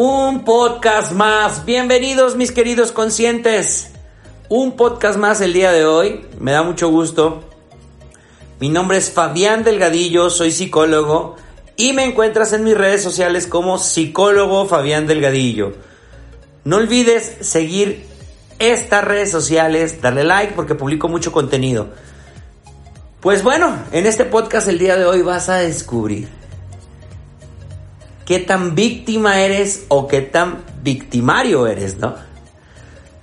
Un podcast más. Bienvenidos mis queridos conscientes. Un podcast más el día de hoy. Me da mucho gusto. Mi nombre es Fabián Delgadillo, soy psicólogo y me encuentras en mis redes sociales como psicólogo Fabián Delgadillo. No olvides seguir estas redes sociales, darle like porque publico mucho contenido. Pues bueno, en este podcast el día de hoy vas a descubrir qué tan víctima eres o qué tan victimario eres, ¿no?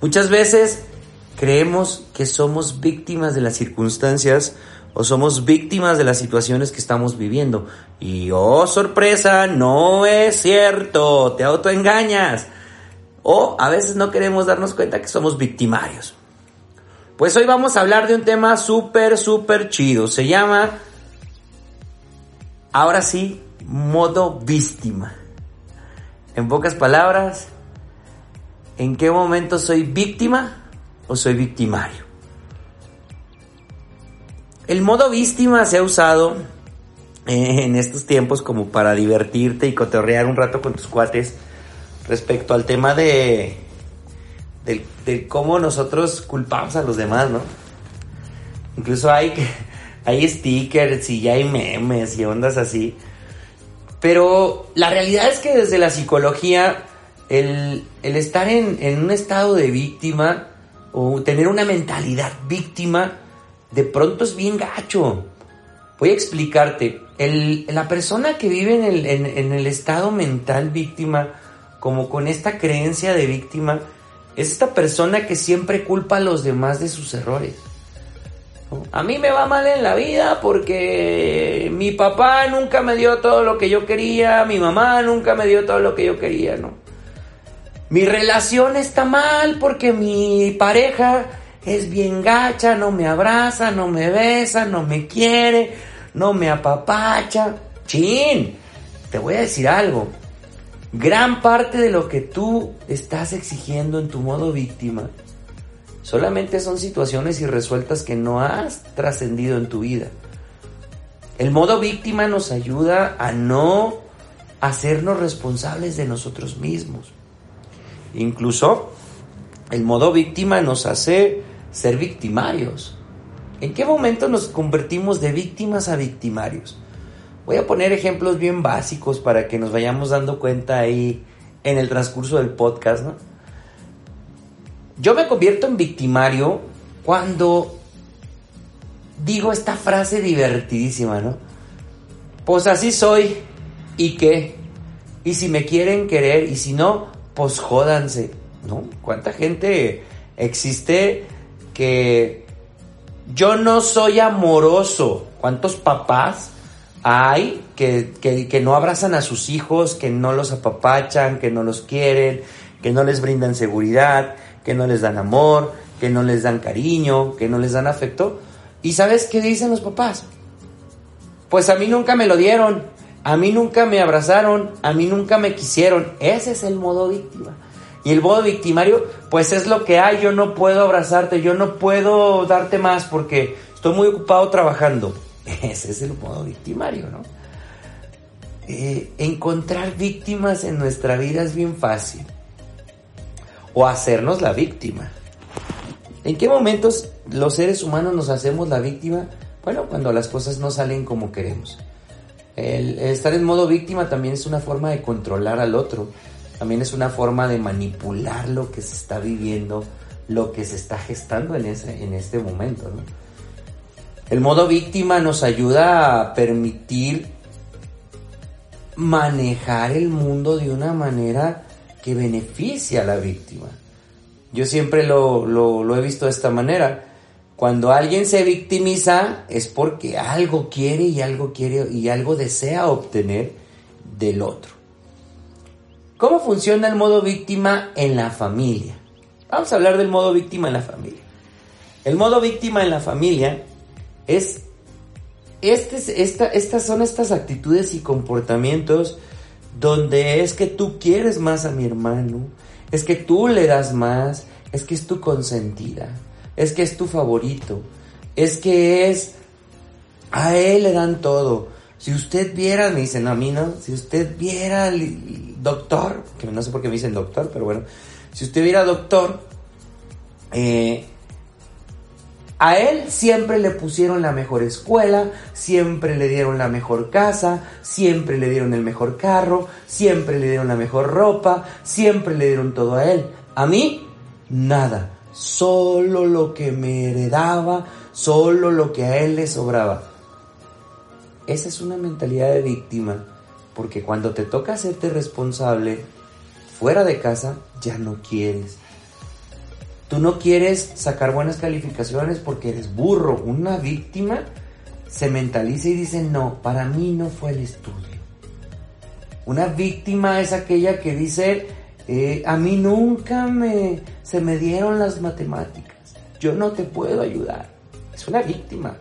Muchas veces creemos que somos víctimas de las circunstancias o somos víctimas de las situaciones que estamos viviendo. Y oh, sorpresa, no es cierto, te autoengañas. O a veces no queremos darnos cuenta que somos victimarios. Pues hoy vamos a hablar de un tema súper, súper chido. Se llama, ahora sí, modo víctima. En pocas palabras, ¿en qué momento soy víctima o soy victimario? El modo víctima se ha usado en estos tiempos como para divertirte y cotorrear un rato con tus cuates respecto al tema de, de, cómo nosotros culpamos a los demás, ¿no? Incluso hay, hay stickers y ya hay memes y ondas así pero la realidad es que desde la psicología, el, estar en, un estado de víctima o tener una mentalidad víctima, de pronto es bien gacho. Voy a explicarte. la persona que vive en el, en el estado mental víctima, como con esta creencia de víctima, es esta persona que siempre culpa a los demás de sus errores. A mí me va mal en la vida porque mi papá nunca me dio todo lo que yo quería, mi mamá nunca me dio todo lo que yo quería, ¿no? Mi relación está mal porque mi pareja es bien gacha, no me abraza, no me besa, no me quiere, no me apapacha. Chin, te voy a decir algo. Gran parte de lo que tú estás exigiendo en tu modo víctima Solamente son situaciones irresueltas que no has trascendido en tu vida. El modo víctima nos ayuda a no hacernos responsables de nosotros mismos. Incluso el modo víctima nos hace ser victimarios. ¿En qué momento nos convertimos de víctimas a victimarios? Voy a poner ejemplos bien básicos para que nos vayamos dando cuenta ahí en el transcurso del podcast, ¿no? Yo me convierto en victimario cuando digo esta frase divertidísima, ¿no? Pues así soy. ¿Y qué? Y si me quieren querer y si no, pues jódanse, ¿no? ¿Cuánta gente existe que yo no soy amoroso? ¿Cuántos papás hay que, que, que no abrazan a sus hijos, que no los apapachan, que no los quieren, que no les brindan seguridad? Que no les dan amor, que no les dan cariño, que no les dan afecto. ¿Y sabes qué dicen los papás? Pues a mí nunca me lo dieron, a mí nunca me abrazaron, a mí nunca me quisieron. Ese es el modo víctima. Y el modo victimario, pues es lo que hay, yo no puedo abrazarte, yo no puedo darte más porque estoy muy ocupado trabajando. Ese es el modo victimario, ¿no? Eh, encontrar víctimas en nuestra vida es bien fácil o hacernos la víctima. ¿En qué momentos los seres humanos nos hacemos la víctima? Bueno, cuando las cosas no salen como queremos. El, estar en modo víctima también es una forma de controlar al otro, también es una forma de manipular lo que se está viviendo, lo que se está gestando en, ese, en este momento. El modo víctima nos ayuda a permitir manejar el mundo de una manera que beneficia a la víctima. Yo siempre lo, he visto de esta manera. Cuando alguien se victimiza es porque algo quiere y algo quiere y algo desea obtener del otro. ¿Cómo funciona el modo víctima en la familia? Vamos a hablar del modo víctima en la familia. El modo víctima en la familia es este, esta, estas son estas actitudes y comportamientos donde es que tú quieres más a mi hermano, es que tú le das más, es que es tu consentida, es que es tu favorito, es que es a él le dan todo. Si usted viera, me dicen a mí, ¿no? Si usted viera doctor, que no sé por qué me dicen doctor, pero bueno, si usted hubiera doctor, eh, a él siempre le pusieron la mejor escuela, siempre le dieron la mejor casa, siempre le dieron el mejor carro, siempre le dieron la mejor ropa, siempre le dieron todo a él. A mí, nada, solo lo que me heredaba, solo lo que a él le sobraba. Esa es una mentalidad de víctima, porque cuando te toca hacerte responsable fuera de casa, ya no quieres Tú no quieres sacar buenas calificaciones porque eres burro. Una víctima se mentaliza y dice, no, para mí no fue el estudio. Una víctima es aquella que dice, eh, a mí nunca me, se me dieron las matemáticas. Yo no te puedo ayudar. Es una víctima.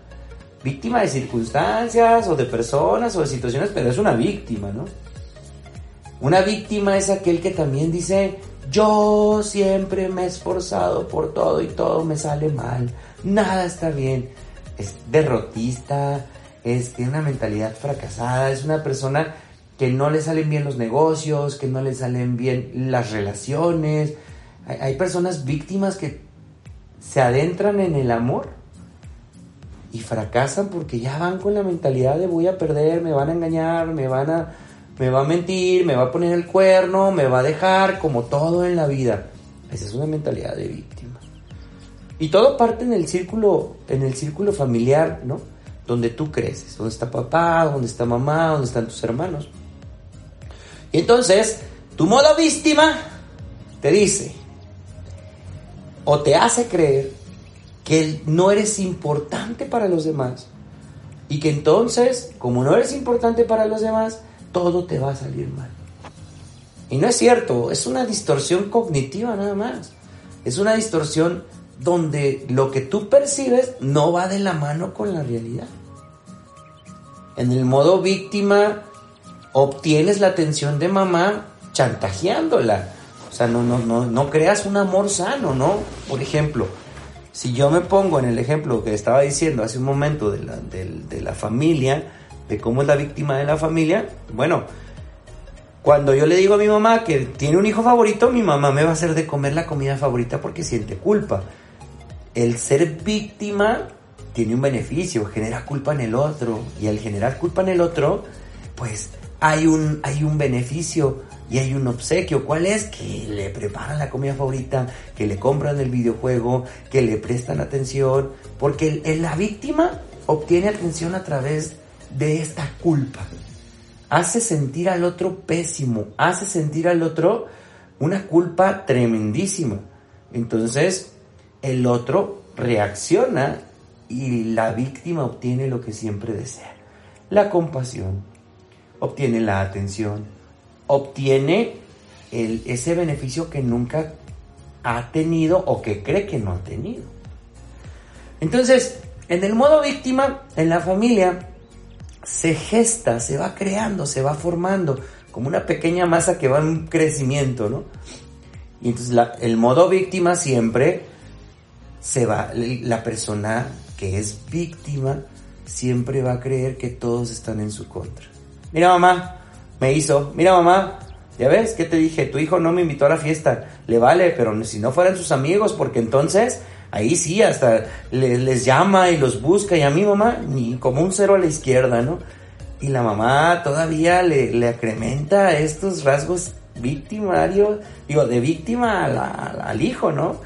Víctima de circunstancias o de personas o de situaciones, pero es una víctima, ¿no? Una víctima es aquel que también dice, yo siempre me he esforzado por todo y todo me sale mal. Nada está bien. Es derrotista, es, tiene una mentalidad fracasada, es una persona que no le salen bien los negocios, que no le salen bien las relaciones. Hay, hay personas víctimas que se adentran en el amor y fracasan porque ya van con la mentalidad de voy a perder, me van a engañar, me van a me va a mentir, me va a poner el cuerno, me va a dejar, como todo en la vida. Esa es una mentalidad de víctima. Y todo parte en el círculo, en el círculo familiar, ¿no? Donde tú creces, donde está papá, donde está mamá, donde están tus hermanos. Y entonces, tu modo víctima te dice, o te hace creer que no eres importante para los demás. Y que entonces, como no eres importante para los demás, todo te va a salir mal. Y no es cierto, es una distorsión cognitiva nada más. Es una distorsión donde lo que tú percibes no va de la mano con la realidad. En el modo víctima obtienes la atención de mamá chantajeándola. O sea, no, no, no, no creas un amor sano, ¿no? Por ejemplo, si yo me pongo en el ejemplo que estaba diciendo hace un momento de la, de la familia, de cómo es la víctima de la familia, bueno, cuando yo le digo a mi mamá que tiene un hijo favorito, mi mamá me va a hacer de comer la comida favorita porque siente culpa. El ser víctima tiene un beneficio, genera culpa en el otro y al generar culpa en el otro, pues hay un, hay un beneficio y hay un obsequio. ¿Cuál es? Que le preparan la comida favorita, que le compran el videojuego, que le prestan atención, porque la víctima obtiene atención a través de esta culpa. Hace sentir al otro pésimo, hace sentir al otro una culpa tremendísima. Entonces, el otro reacciona y la víctima obtiene lo que siempre desea. La compasión, obtiene la atención, obtiene el, ese beneficio que nunca ha tenido o que cree que no ha tenido. Entonces, en el modo víctima, en la familia, se gesta, se va creando, se va formando, como una pequeña masa que va en crecimiento, ¿no? Y entonces el modo víctima siempre se va, la persona que es víctima siempre va a creer que todos están en su contra. Mira mamá, me hizo, mira mamá, ya ves, ¿qué te dije? Tu hijo no me invitó a la fiesta, le vale, pero si no fueran sus amigos, porque entonces ahí sí, hasta les, llama y los busca. Y a mi mamá, ni como un cero a la izquierda, ¿no? Y la mamá todavía le, le acrementa estos rasgos victimarios, digo, de víctima al hijo, ¿no?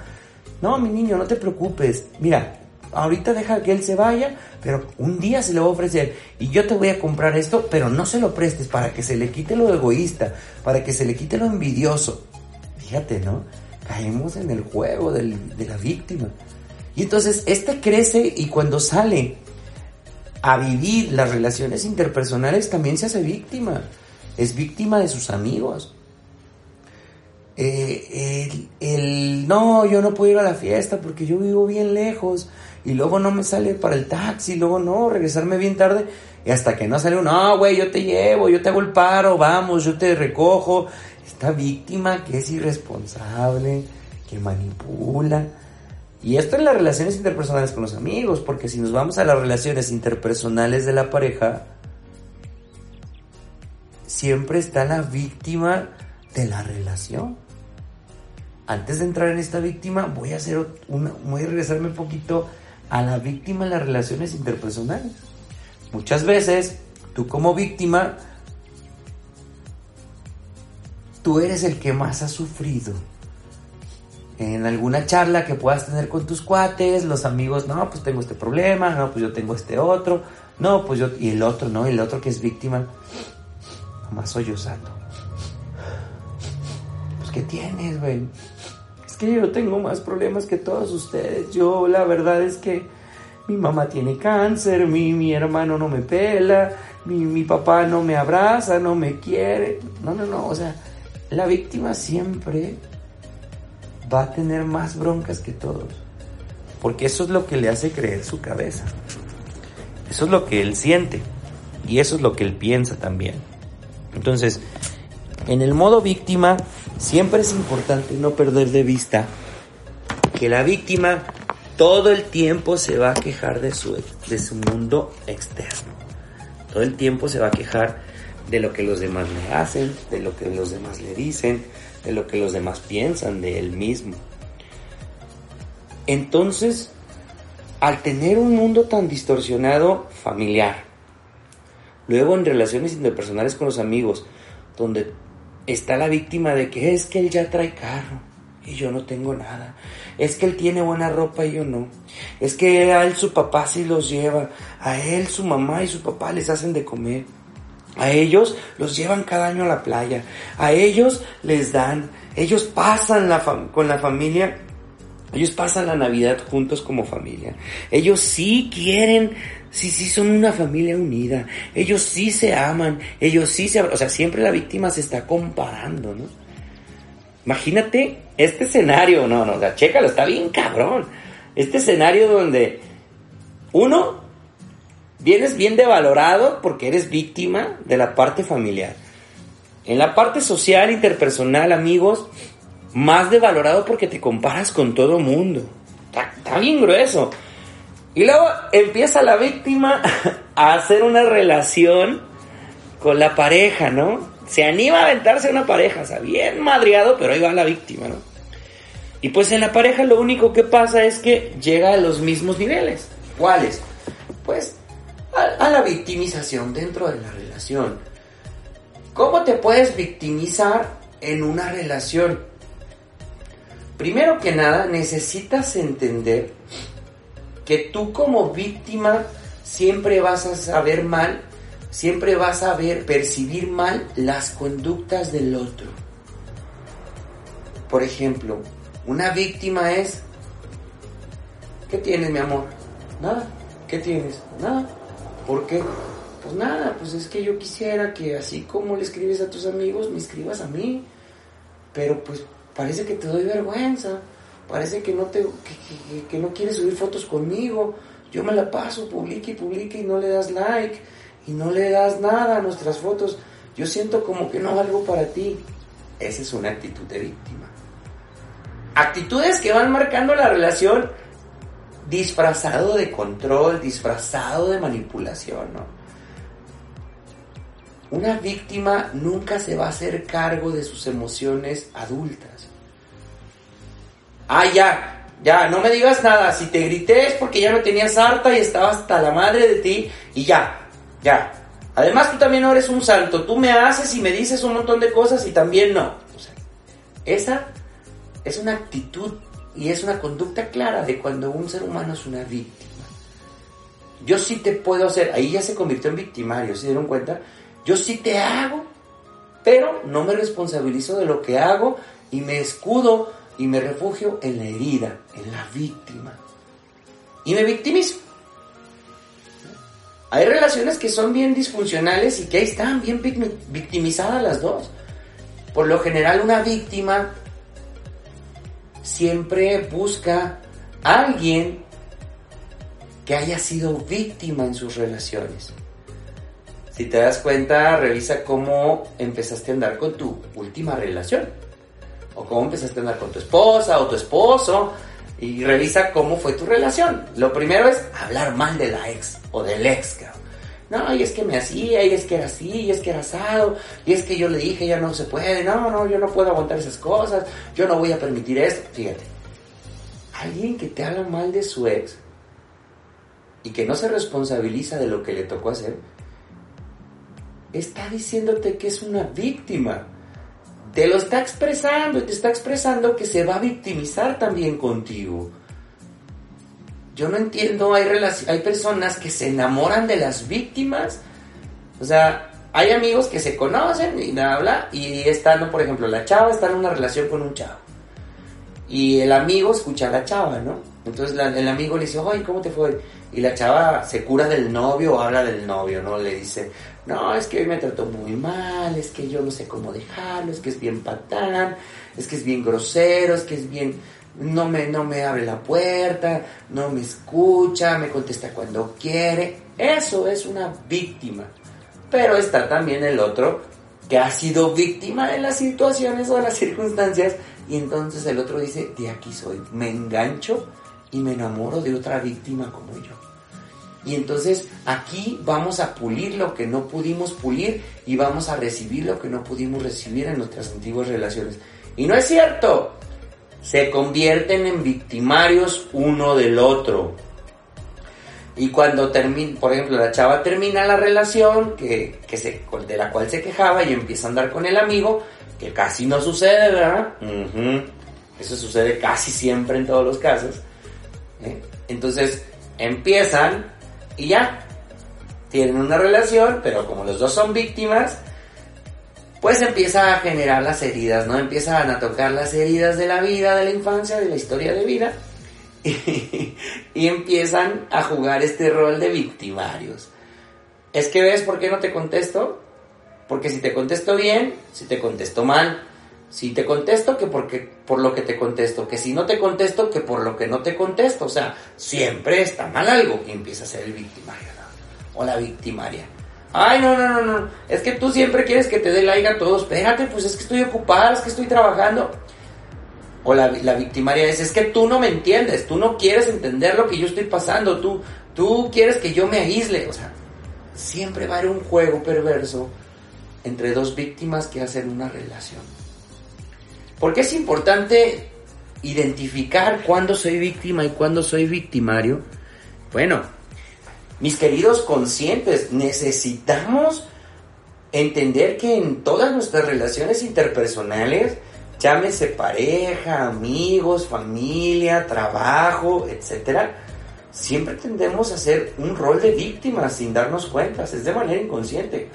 No, mi niño, no te preocupes. Mira, ahorita deja que él se vaya, pero un día se le va a ofrecer y yo te voy a comprar esto, pero no se lo prestes para que se le quite lo egoísta, para que se le quite lo envidioso. Fíjate, ¿no? Caemos en el juego de la víctima. Y entonces este crece y cuando sale a vivir las relaciones interpersonales también se hace víctima. Es víctima de sus amigos. Eh, el, no, yo no puedo ir a la fiesta porque yo vivo bien lejos y luego no me sale para el taxi, luego no, regresarme bien tarde y hasta que no sale uno, no, güey, yo te llevo, yo te hago el paro, vamos, yo te recojo, esta víctima que es irresponsable, que manipula. Y esto en las relaciones interpersonales con los amigos, porque si nos vamos a las relaciones interpersonales de la pareja, siempre está la víctima de la relación. Antes de entrar en esta víctima, voy a hacer una, voy a regresarme un poquito a la víctima en las relaciones interpersonales. Muchas veces, tú como víctima, tú eres el que más ha sufrido. En alguna charla que puedas tener con tus cuates, los amigos, no, pues tengo este problema, no, pues yo tengo este otro, no, pues yo, y el otro, no, el otro que es víctima, nomás sollozando. Pues, ¿qué tienes, güey? Es que yo tengo más problemas que todos ustedes. Yo, la verdad es que mi mamá tiene cáncer, mi, mi hermano no me pela, mi, mi papá no me abraza, no me quiere. No, no, no, o sea, la víctima siempre va a tener más broncas que todos. Porque eso es lo que le hace creer su cabeza. Eso es lo que él siente. Y eso es lo que él piensa también. Entonces, en el modo víctima, siempre es importante no perder de vista que la víctima todo el tiempo se va a quejar de su, de su mundo externo. Todo el tiempo se va a quejar de lo que los demás le hacen, de lo que los demás le dicen, de lo que los demás piensan de él mismo. Entonces, al tener un mundo tan distorsionado familiar, luego en relaciones interpersonales con los amigos, donde está la víctima de que es que él ya trae carro y yo no tengo nada, es que él tiene buena ropa y yo no, es que a él su papá sí los lleva, a él su mamá y su papá les hacen de comer a ellos los llevan cada año a la playa. A ellos les dan. Ellos pasan la con la familia. Ellos pasan la Navidad juntos como familia. Ellos sí quieren, sí, sí son una familia unida. Ellos sí se aman. Ellos sí se... O sea, siempre la víctima se está comparando, ¿no? Imagínate este escenario. No, no, o sea, chécalo, está bien cabrón. Este escenario donde uno vienes bien devalorado porque eres víctima de la parte familiar. En la parte social, interpersonal, amigos, más devalorado porque te comparas con todo mundo. Está, bien grueso. Y luego empieza la víctima a hacer una relación con la pareja, ¿no? Se anima a aventarse una pareja, o sea, bien madriado, pero ahí va la víctima, ¿no? Y pues en la pareja lo único que pasa es que llega a los mismos niveles. ¿Cuáles? Pues a, la victimización dentro de la relación. ¿Cómo te puedes victimizar en una relación? Primero que nada, necesitas entender que tú como víctima siempre vas a saber mal, siempre vas a ver, percibir mal las conductas del otro. Por ejemplo, una víctima es, ¿qué tienes mi amor? Nada. ¿Qué tienes? Nada. ¿Por qué? Pues nada, pues es que yo quisiera que así como le escribes a tus amigos, me escribas a mí. Pero pues parece que te doy vergüenza. Parece que no, te, que, no quieres subir fotos conmigo. Yo me la paso, publique y publique y no le das like. Y no le das nada a nuestras fotos. Yo siento como que no valgo para ti. Esa es una actitud de víctima. Actitudes que van marcando la relación disfrazado de control, disfrazado de manipulación, ¿no? Una víctima nunca se va a hacer cargo de sus emociones adultas. Ah, ya, ya, no me digas nada. Si te grité es porque ya me tenías harta y estaba hasta la madre de ti y ya, ya. Además tú también no eres un santo. Tú me haces y me dices un montón de cosas y también no. esa es una actitud y es una conducta clara de cuando un ser humano es una víctima. Yo sí te puedo hacer, ahí ya se convirtió en victimario, ¿se dieron cuenta? Yo sí te hago, pero no me responsabilizo de lo que hago y me escudo y me refugio en la herida, en la víctima. Y me victimizo. Hay relaciones que son bien disfuncionales y que ahí están bien victimizadas las dos. Por lo general una víctima siempre busca a alguien que haya sido víctima en sus relaciones. Si te das cuenta, revisa cómo empezaste a andar con tu última relación. O cómo empezaste a andar con tu esposa o tu esposo. Y revisa cómo fue tu relación. Lo primero es hablar mal de la ex o del ex. no, y es que me hacía, y es que era así, y es que era asado, y es que yo le dije, ya no se puede, no, no, yo no puedo aguantar esas cosas, yo no voy a permitir esto. Fíjate, alguien que te habla mal de su ex y que no se responsabiliza de lo que le tocó hacer, está diciéndote que es una víctima. Te lo está expresando y te está expresando que se va a victimizar también contigo. Yo no entiendo, hay, personas que se enamoran de las víctimas. O sea, hay amigos que se conocen y habla y están, por ejemplo, la chava está en una relación con un chavo. Y el amigo escucha a la chava, ¿no? Entonces el amigo le dice, oye, ¿cómo te fue? Y la chava se cura del novio o habla del novio, ¿no? Le dice, no, es que hoy me trató muy mal, es que yo no sé cómo dejarlo, es que es bien patán, es que es bien grosero, es que es bien no me, no me abre la puerta, no me escucha, me contesta cuando quiere. Eso es una víctima. Pero está también el otro que ha sido víctima de las situaciones o de las circunstancias y entonces el otro dice, de aquí soy, me engancho y me enamoro de otra víctima como yo. Y entonces aquí vamos a pulir lo que no pudimos pulir y vamos a recibir lo que no pudimos recibir en nuestras antiguas relaciones. Y no es cierto, se convierten en victimarios uno del otro. Y cuando termina, por ejemplo, la chava termina la relación que, se, de la cual se quejaba y empieza a andar con el amigo, que casi no sucede, ¿verdad? Eso sucede casi siempre en todos los casos. ¿Eh? Entonces empiezan y ya, tienen una relación, pero como los dos son víctimas, pues empieza a generar las heridas, ¿no? Empiezan a tocar las heridas de la vida, de la infancia, de la historia de vida, y, empiezan a jugar este rol de victimarios. Es que ves por qué no te contesto, porque si te contesto bien, si te contesto mal, si te contesto que porque por lo que te contesto, que si no te contesto que por lo que no te contesto, o sea, siempre está mal algo y empieza a ser el victimario, ¿no? O la victimaria. Ay, no, no, no, no. Es que tú siempre quieres que te dé like a todos. Espérate, pues es que estoy ocupada, es que estoy trabajando. O la, la, victimaria es, es que tú no me entiendes, tú no quieres entender lo que yo estoy pasando, tú, tú quieres que yo me aísle. O sea, siempre va a haber un juego perverso entre dos víctimas que hacen una relación. Porque es importante identificar cuándo soy víctima y cuándo soy victimario. Bueno, mis queridos conscientes, necesitamos entender que en todas nuestras relaciones interpersonales, llámese pareja, amigos, familia, trabajo, etc., siempre tendemos a hacer un rol de víctima sin darnos cuenta, es de manera inconsciente.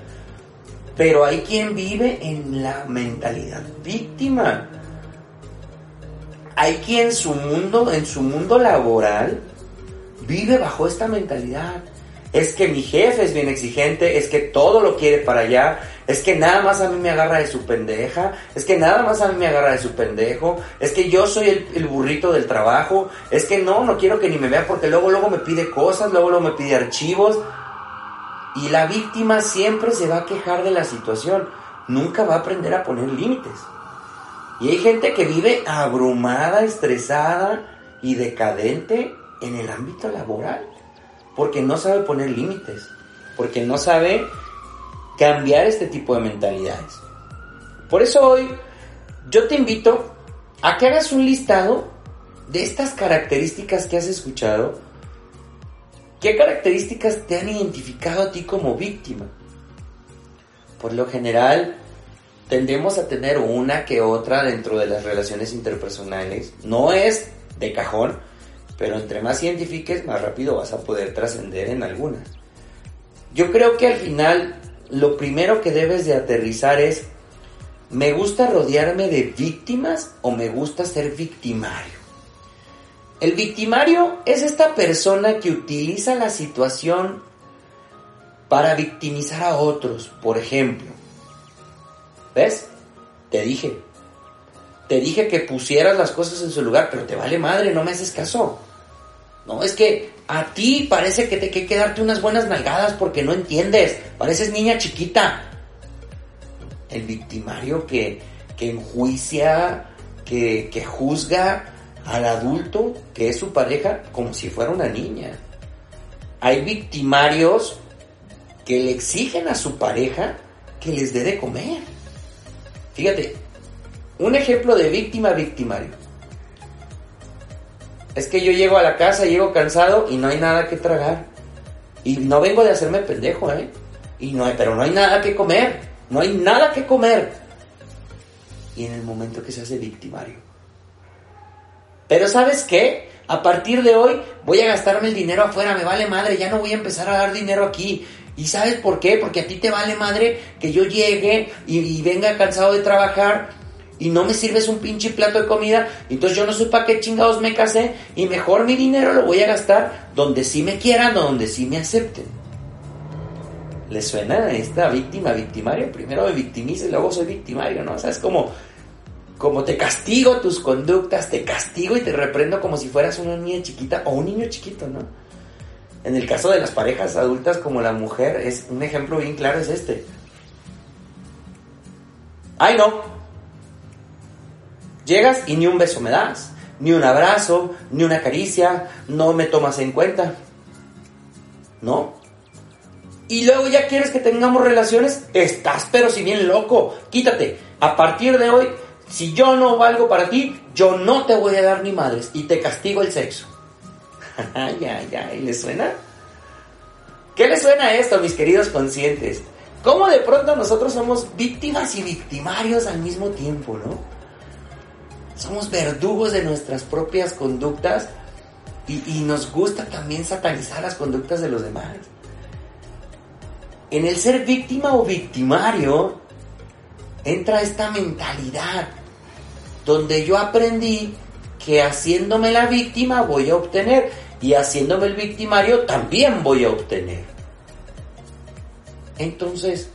Pero hay quien vive en la mentalidad víctima. Hay quien su mundo, en su mundo laboral, vive bajo esta mentalidad es que mi jefe es bien exigente, es que todo lo quiere para allá, es que nada más a mí me agarra de su pendeja, es que nada más a mí me agarra de su pendejo, es que yo soy el, burrito del trabajo, es que no, no quiero que ni me vea porque luego, luego me pide cosas, luego, luego me pide archivos. Y la víctima siempre se va a quejar de la situación, nunca va a aprender a poner límites. Y hay gente que vive abrumada, estresada y decadente en el ámbito laboral porque no sabe poner límites, porque no sabe cambiar este tipo de mentalidades. Por eso hoy yo te invito a que hagas un listado de estas características que has escuchado. ¿Qué características te han identificado a ti como víctima? Por lo general, tendemos a tener una que otra dentro de las relaciones interpersonales. No es de cajón, pero entre más identifiques, más rápido vas a poder trascender en algunas. Yo creo que al final lo primero que debes de aterrizar es, ¿me gusta rodearme de víctimas o me gusta ser victimario? El victimario es esta persona que utiliza la situación para victimizar a otros, por ejemplo. ¿Ves? Te dije, te dije que pusieras las cosas en su lugar, pero te vale madre, no me haces caso. No, es que a ti parece que te que darte unas buenas nalgadas porque no entiendes. Pareces niña chiquita. El victimario que, que enjuicia, que, que juzga al adulto que es su pareja como si fuera una niña. Hay victimarios que le exigen a su pareja que les dé de comer. Fíjate, un ejemplo de víctima victimario. Es que yo llego a la casa, llego cansado y no hay nada que tragar. Y no vengo de hacerme pendejo, ¿eh? Y no hay, pero no hay nada que comer. No hay nada que comer. Y en el momento que se hace victimario. Pero ¿sabes qué? A partir de hoy voy a gastarme el dinero afuera, me vale madre, ya no voy a empezar a dar dinero aquí. ¿Y sabes por qué? Porque a ti te vale madre que yo llegue y, venga cansado de trabajar y no me sirves un pinche plato de comida, entonces yo no sé para qué chingados me casé y mejor mi dinero lo voy a gastar donde sí me quieran o donde sí me acepten. ¿Le suena a esta víctima, victimario? Primero me victimiza y luego soy victimario, ¿no? O sea, es como, como te castigo tus conductas, te castigo y te reprendo como si fueras una niña chiquita o un niño chiquito, ¿no? En el caso de las parejas adultas como la mujer, es un ejemplo bien claro es este. Ay, no. Llegas y ni un beso me das, ni un abrazo, ni una caricia, no me tomas en cuenta. ¿No? Y luego ya quieres que tengamos relaciones, estás pero si bien loco. Quítate. A partir de hoy, si yo no valgo para ti, yo no te voy a dar ni madres y te castigo el sexo. ay, ay, ay, ¿le suena? ¿Qué le suena esto, mis queridos conscientes? ¿Cómo de pronto nosotros somos víctimas y victimarios al mismo tiempo, no? Somos verdugos de nuestras propias conductas y, y nos gusta también satanizar las conductas de los demás. En el ser víctima o victimario entra esta mentalidad donde yo aprendí que haciéndome la víctima voy a obtener y haciéndome el victimario también voy a obtener. Entonces,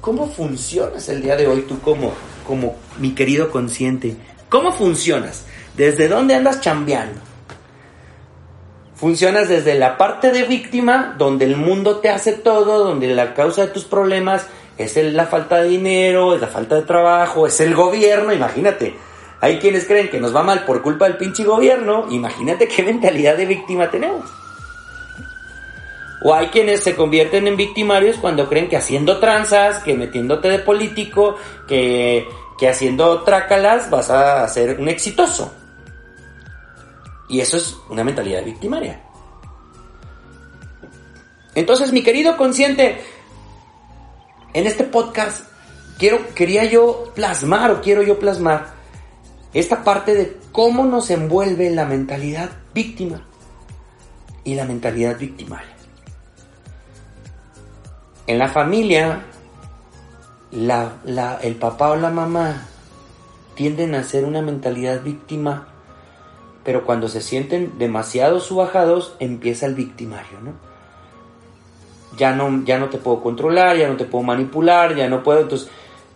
¿cómo funcionas el día de hoy tú como, como mi querido consciente? ¿Cómo funcionas? ¿Desde dónde andas chambeando? Funcionas desde la parte de víctima, donde el mundo te hace todo, donde la causa de tus problemas es la falta de dinero, es la falta de trabajo, es el gobierno, imagínate hay quienes creen que nos va mal por culpa del pinche gobierno. Imagínate qué mentalidad de víctima tenemos. O hay quienes se convierten en victimarios cuando creen que haciendo tranzas, que metiéndote de político, que, que haciendo trácalas vas a ser un exitoso. Y eso es una mentalidad victimaria. Entonces, mi querido consciente, en este podcast quiero, quería yo plasmar o quiero yo plasmar esta parte de cómo nos envuelve la mentalidad víctima y la mentalidad victimaria. En la familia, el papá o la mamá tienden a ser una mentalidad víctima, pero cuando se sienten demasiado subajados, empieza el victimario, ¿no? Ya no, ya no te puedo controlar, ya no te puedo manipular, ya no puedo, entonces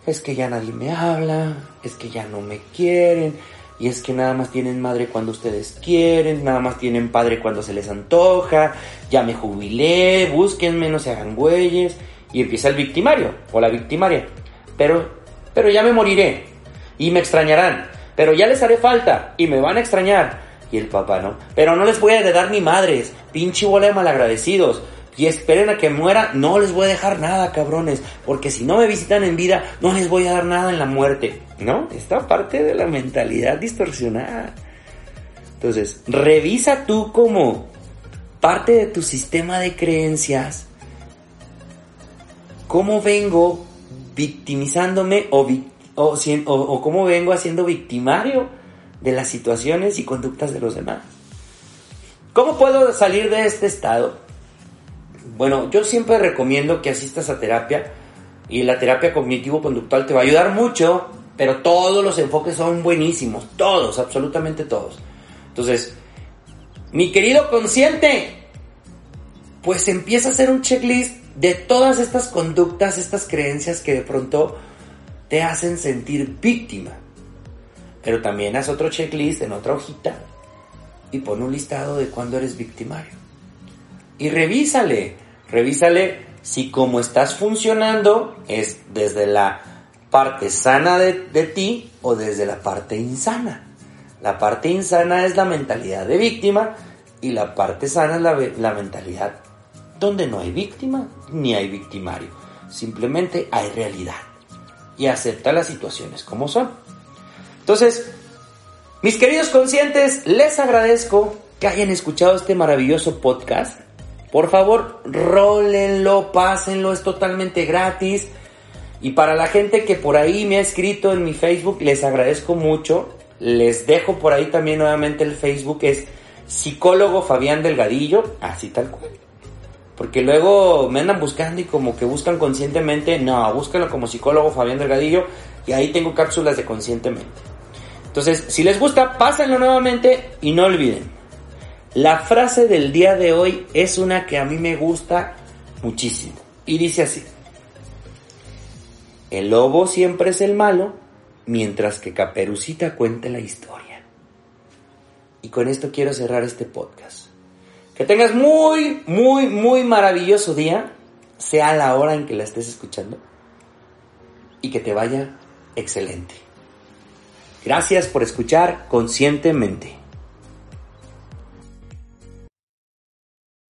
es que ya nadie me habla, es que ya no me quieren, y es que nada más tienen madre cuando ustedes quieren, nada más tienen padre cuando se les antoja, ya me jubilé, búsquenme, no se hagan güeyes, y empieza el victimario o la victimaria. Pero, pero ya me moriré, y me extrañarán, pero ya les haré falta, y me van a extrañar. Y el papá, ¿no? Pero no les voy a heredar ni madres, pinche bola de malagradecidos y esperen a que muera, no les voy a dejar nada, cabrones, porque si no me visitan en vida, no les voy a dar nada en la muerte, ¿no? Esta parte de la mentalidad distorsionada. Entonces, revisa tú como parte de tu sistema de creencias, cómo vengo victimizándome o, o, o cómo vengo haciendo victimario de las situaciones y conductas de los demás. ¿Cómo puedo salir de este estado? Bueno, yo siempre recomiendo que asistas a terapia y la terapia cognitivo-conductual te va a ayudar mucho, pero todos los enfoques son buenísimos, todos, absolutamente todos. Entonces, mi querido consciente, pues empieza a hacer un checklist de todas estas conductas, estas creencias que de pronto te hacen sentir víctima. Pero también haz otro checklist en otra hojita y pon un listado de cuándo eres victimario. Y revísale Revísale si como estás funcionando es desde la parte sana de, ti o desde la parte insana. La parte insana es la mentalidad de víctima y la parte sana es la, la mentalidad donde no hay víctima ni hay victimario. Simplemente hay realidad. Y acepta las situaciones como son. Entonces, mis queridos conscientes, les agradezco que hayan escuchado este maravilloso podcast. Por favor, rólenlo, pásenlo, es totalmente gratis. Y para la gente que por ahí me ha escrito en mi Facebook, les agradezco mucho. Les dejo por ahí también nuevamente el Facebook, es psicólogo Fabián Delgadillo, así tal cual. Porque luego me andan buscando y como que buscan conscientemente, no, búscalo como psicólogo Fabián Delgadillo y ahí tengo cápsulas de conscientemente. Entonces, si les gusta, pásenlo nuevamente y no olviden. La frase del día de hoy es una que a mí me gusta muchísimo. Y dice así. El lobo siempre es el malo, mientras que Caperucita cuente la historia. Y con esto quiero cerrar este podcast. Que tengas muy, muy, muy maravilloso día, sea la hora en que la estés escuchando, y que te vaya excelente. Gracias por escuchar conscientemente.